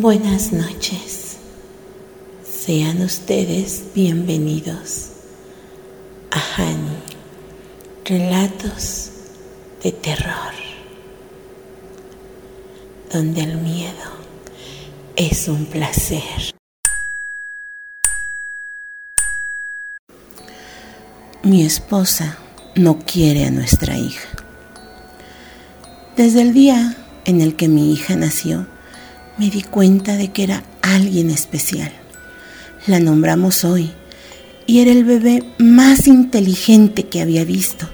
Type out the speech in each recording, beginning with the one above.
Buenas noches. Sean ustedes bienvenidos a Hani, relatos de terror, donde el miedo es un placer. Mi esposa no quiere a nuestra hija. Desde el día en el que mi hija nació, me di cuenta de que era alguien especial. La nombramos hoy y era el bebé más inteligente que había visto.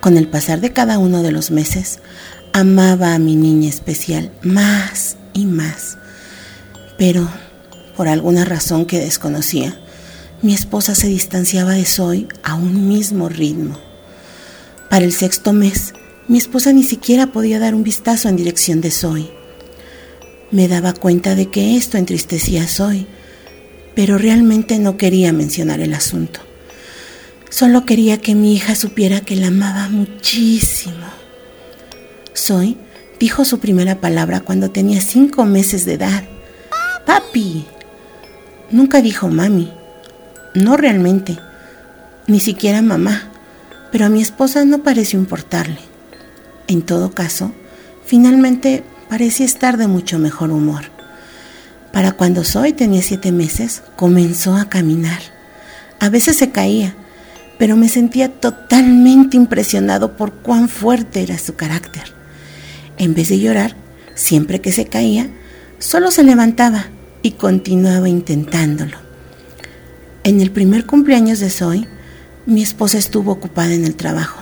Con el pasar de cada uno de los meses, amaba a mi niña especial más y más. Pero, por alguna razón que desconocía, mi esposa se distanciaba de Zoe a un mismo ritmo. Para el sexto mes, mi esposa ni siquiera podía dar un vistazo en dirección de Zoe. Me daba cuenta de que esto entristecía a Zoe, pero realmente no quería mencionar el asunto. Solo quería que mi hija supiera que la amaba muchísimo. Zoe dijo su primera palabra cuando tenía cinco meses de edad. Papi. Nunca dijo mami. No realmente. Ni siquiera mamá. Pero a mi esposa no pareció importarle. En todo caso, finalmente parecía estar de mucho mejor humor. Para cuando Zoe tenía siete meses, comenzó a caminar. A veces se caía, pero me sentía totalmente impresionado por cuán fuerte era su carácter. En vez de llorar, siempre que se caía, solo se levantaba y continuaba intentándolo. En el primer cumpleaños de Zoe, mi esposa estuvo ocupada en el trabajo.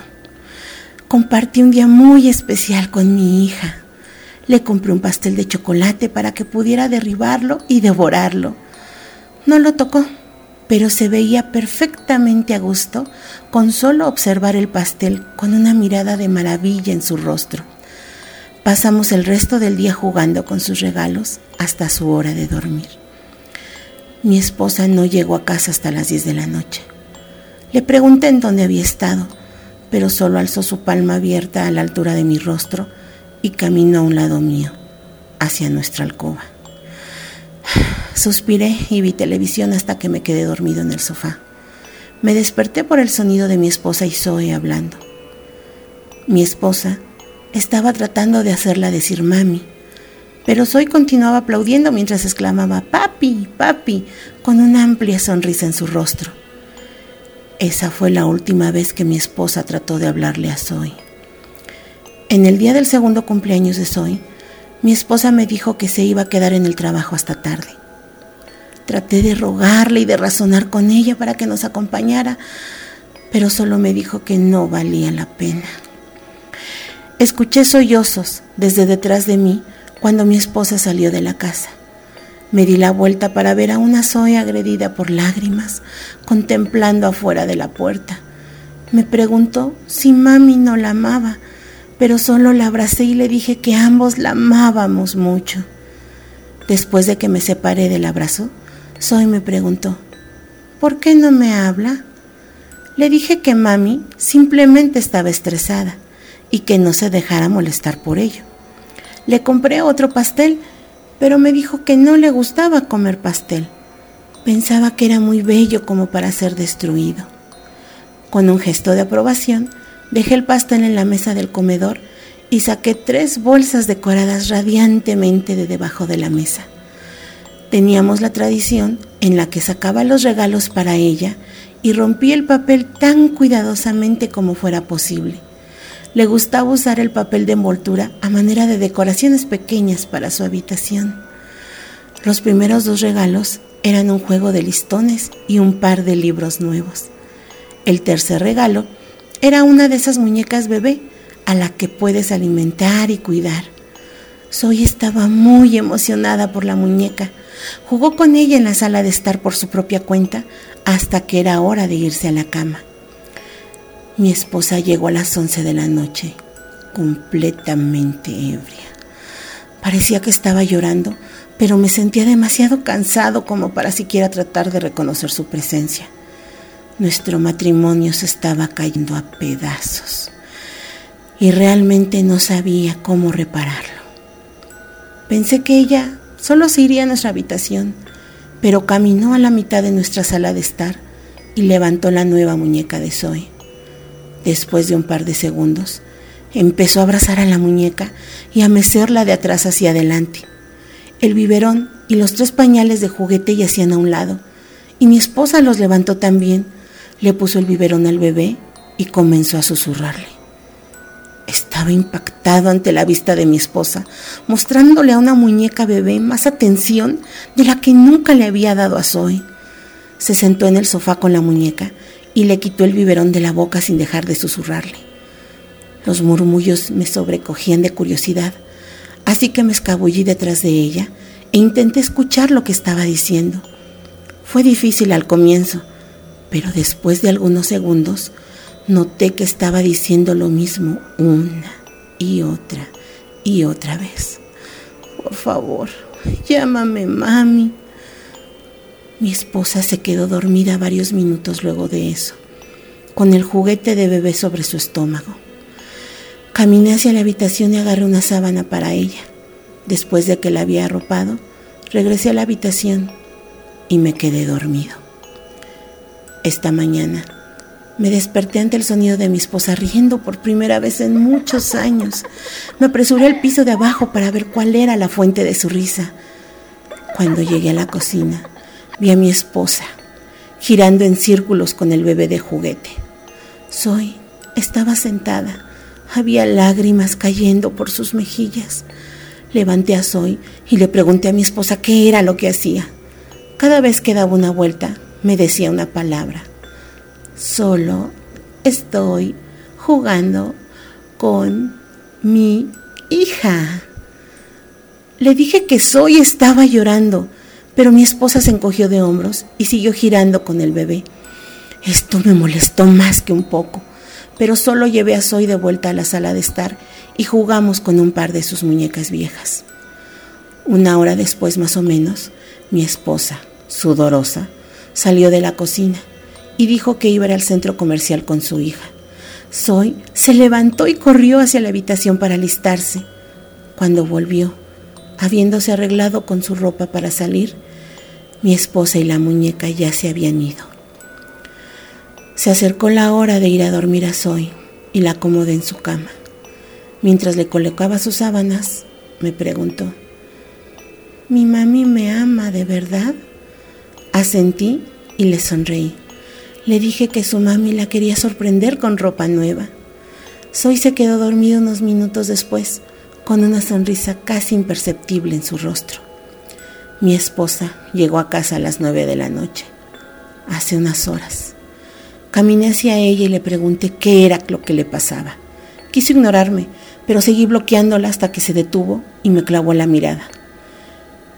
Compartí un día muy especial con mi hija. Le compré un pastel de chocolate para que pudiera derribarlo y devorarlo. No lo tocó, pero se veía perfectamente a gusto con solo observar el pastel con una mirada de maravilla en su rostro. Pasamos el resto del día jugando con sus regalos hasta su hora de dormir. Mi esposa no llegó a casa hasta las 10 de la noche. Le pregunté en dónde había estado, pero solo alzó su palma abierta a la altura de mi rostro y caminó a un lado mío, hacia nuestra alcoba. Suspiré y vi televisión hasta que me quedé dormido en el sofá. Me desperté por el sonido de mi esposa y Zoe hablando. Mi esposa estaba tratando de hacerla decir mami, pero Zoe continuaba aplaudiendo mientras exclamaba papi, papi, con una amplia sonrisa en su rostro. Esa fue la última vez que mi esposa trató de hablarle a Zoe. En el día del segundo cumpleaños de Zoe, mi esposa me dijo que se iba a quedar en el trabajo hasta tarde. Traté de rogarle y de razonar con ella para que nos acompañara, pero solo me dijo que no valía la pena. Escuché sollozos desde detrás de mí cuando mi esposa salió de la casa. Me di la vuelta para ver a una Zoe agredida por lágrimas, contemplando afuera de la puerta. Me preguntó si mami no la amaba pero solo la abracé y le dije que ambos la amábamos mucho. Después de que me separé del abrazo, Zoe me preguntó, ¿por qué no me habla? Le dije que mami simplemente estaba estresada y que no se dejara molestar por ello. Le compré otro pastel, pero me dijo que no le gustaba comer pastel. Pensaba que era muy bello como para ser destruido. Con un gesto de aprobación, Dejé el pastel en la mesa del comedor y saqué tres bolsas decoradas radiantemente de debajo de la mesa. Teníamos la tradición en la que sacaba los regalos para ella y rompí el papel tan cuidadosamente como fuera posible. Le gustaba usar el papel de envoltura a manera de decoraciones pequeñas para su habitación. Los primeros dos regalos eran un juego de listones y un par de libros nuevos. El tercer regalo era una de esas muñecas bebé a la que puedes alimentar y cuidar. Zoe estaba muy emocionada por la muñeca. Jugó con ella en la sala de estar por su propia cuenta hasta que era hora de irse a la cama. Mi esposa llegó a las once de la noche, completamente ebria. Parecía que estaba llorando, pero me sentía demasiado cansado como para siquiera tratar de reconocer su presencia. Nuestro matrimonio se estaba cayendo a pedazos y realmente no sabía cómo repararlo. Pensé que ella Solo se iría a nuestra habitación, pero caminó a la mitad de nuestra sala de estar y levantó la nueva muñeca de Zoe. Después de un par de segundos, empezó a abrazar a la muñeca y a mecerla de atrás hacia adelante. El biberón y los tres pañales de juguete yacían a un lado, y mi esposa los levantó también, le puso el biberón al bebé y comenzó a susurrarle. Estaba impactado ante la vista de mi esposa, mostrándole a una muñeca bebé más atención de la que nunca le había dado a Zoe. Se sentó en el sofá con la muñeca y le quitó el biberón de la boca sin dejar de susurrarle. Los murmullos me sobrecogían de curiosidad, así que me escabullí detrás de ella e intenté escuchar lo que estaba diciendo. Fue difícil al comienzo, pero después de algunos segundos noté que estaba diciendo lo mismo una y otra y otra vez. Por favor, llámame mami. Mi esposa se quedó dormida varios minutos luego de eso, con el juguete de bebé sobre su estómago. Caminé hacia la habitación y agarré una sábana para ella. Después de que la había arropado, regresé a la habitación y me quedé dormido. Esta mañana me desperté ante el sonido de mi esposa riendo por primera vez en muchos años. Me apresuré al piso de abajo para ver cuál era la fuente de su risa. Cuando llegué a la cocina, vi a mi esposa girando en círculos con el bebé de juguete. Soy estaba sentada. Había lágrimas cayendo por sus mejillas. Levanté a Zoe y le pregunté a mi esposa qué era lo que hacía. Cada vez que daba una vuelta, me decía una palabra. Solo estoy jugando con mi hija. Le dije que Soy estaba llorando, pero mi esposa se encogió de hombros y siguió girando con el bebé. Esto me molestó más que un poco, pero solo llevé a Soy de vuelta a la sala de estar y jugamos con un par de sus muñecas viejas. Una hora después más o menos, mi esposa, sudorosa, salió de la cocina y dijo que iba al centro comercial con su hija. Soy se levantó y corrió hacia la habitación para alistarse. Cuando volvió, habiéndose arreglado con su ropa para salir, mi esposa y la muñeca ya se habían ido. Se acercó la hora de ir a dormir a Zoe y la acomodé en su cama. Mientras le colocaba sus sábanas, me preguntó, ¿mi mami me ama de verdad? Asentí y le sonreí. Le dije que su mami la quería sorprender con ropa nueva. Soy se quedó dormido unos minutos después, con una sonrisa casi imperceptible en su rostro. Mi esposa llegó a casa a las nueve de la noche, hace unas horas. Caminé hacia ella y le pregunté qué era lo que le pasaba. Quiso ignorarme, pero seguí bloqueándola hasta que se detuvo y me clavó la mirada.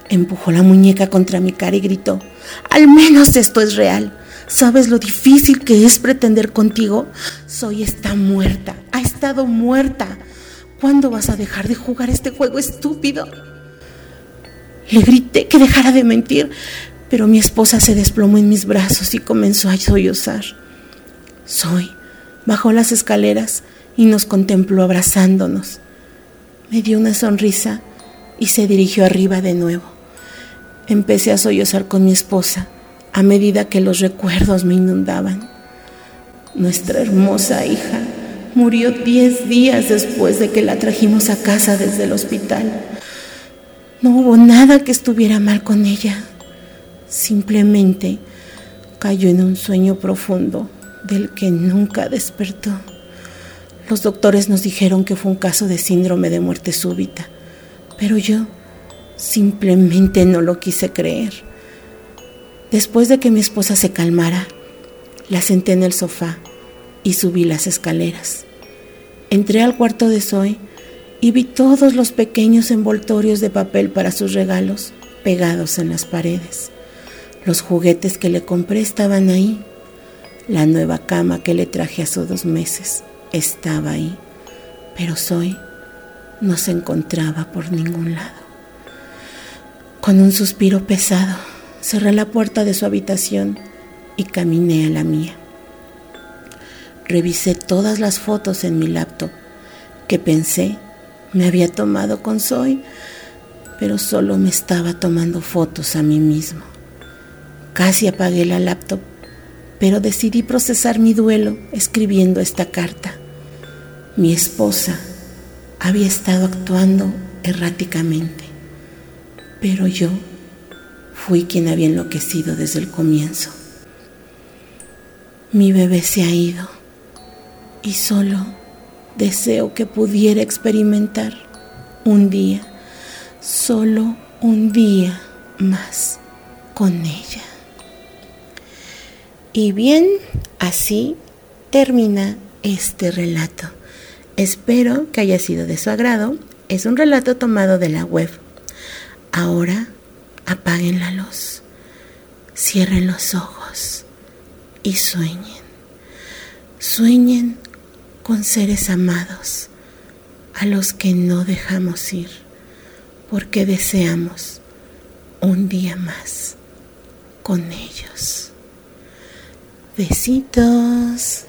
Empujó la muñeca contra mi cara y gritó, al menos esto es real. ¿Sabes lo difícil que es pretender contigo? Soy está muerta, ha estado muerta. ¿Cuándo vas a dejar de jugar este juego estúpido? Le grité que dejara de mentir, pero mi esposa se desplomó en mis brazos y comenzó a sollozar. Soy bajó las escaleras y nos contempló abrazándonos. Me dio una sonrisa y se dirigió arriba de nuevo. Empecé a sollozar con mi esposa a medida que los recuerdos me inundaban. Nuestra hermosa hija murió diez días después de que la trajimos a casa desde el hospital. No hubo nada que estuviera mal con ella. Simplemente cayó en un sueño profundo del que nunca despertó. Los doctores nos dijeron que fue un caso de síndrome de muerte súbita, pero yo Simplemente no lo quise creer. Después de que mi esposa se calmara, la senté en el sofá y subí las escaleras. Entré al cuarto de Zoe y vi todos los pequeños envoltorios de papel para sus regalos pegados en las paredes. Los juguetes que le compré estaban ahí. La nueva cama que le traje hace dos meses estaba ahí. Pero Zoe no se encontraba por ningún lado. Con un suspiro pesado, cerré la puerta de su habitación y caminé a la mía. Revisé todas las fotos en mi laptop que pensé me había tomado con Zoe, pero solo me estaba tomando fotos a mí mismo. Casi apagué la laptop, pero decidí procesar mi duelo escribiendo esta carta. Mi esposa había estado actuando erráticamente, pero yo fui quien había enloquecido desde el comienzo. Mi bebé se ha ido y solo deseo que pudiera experimentar un día, solo un día más con ella. Y bien, así termina este relato. Espero que haya sido de su agrado. Es un relato tomado de la web. Ahora apaguen la luz, cierren los ojos y sueñen. Sueñen con seres amados a los que no dejamos ir porque deseamos un día más con ellos. Besitos.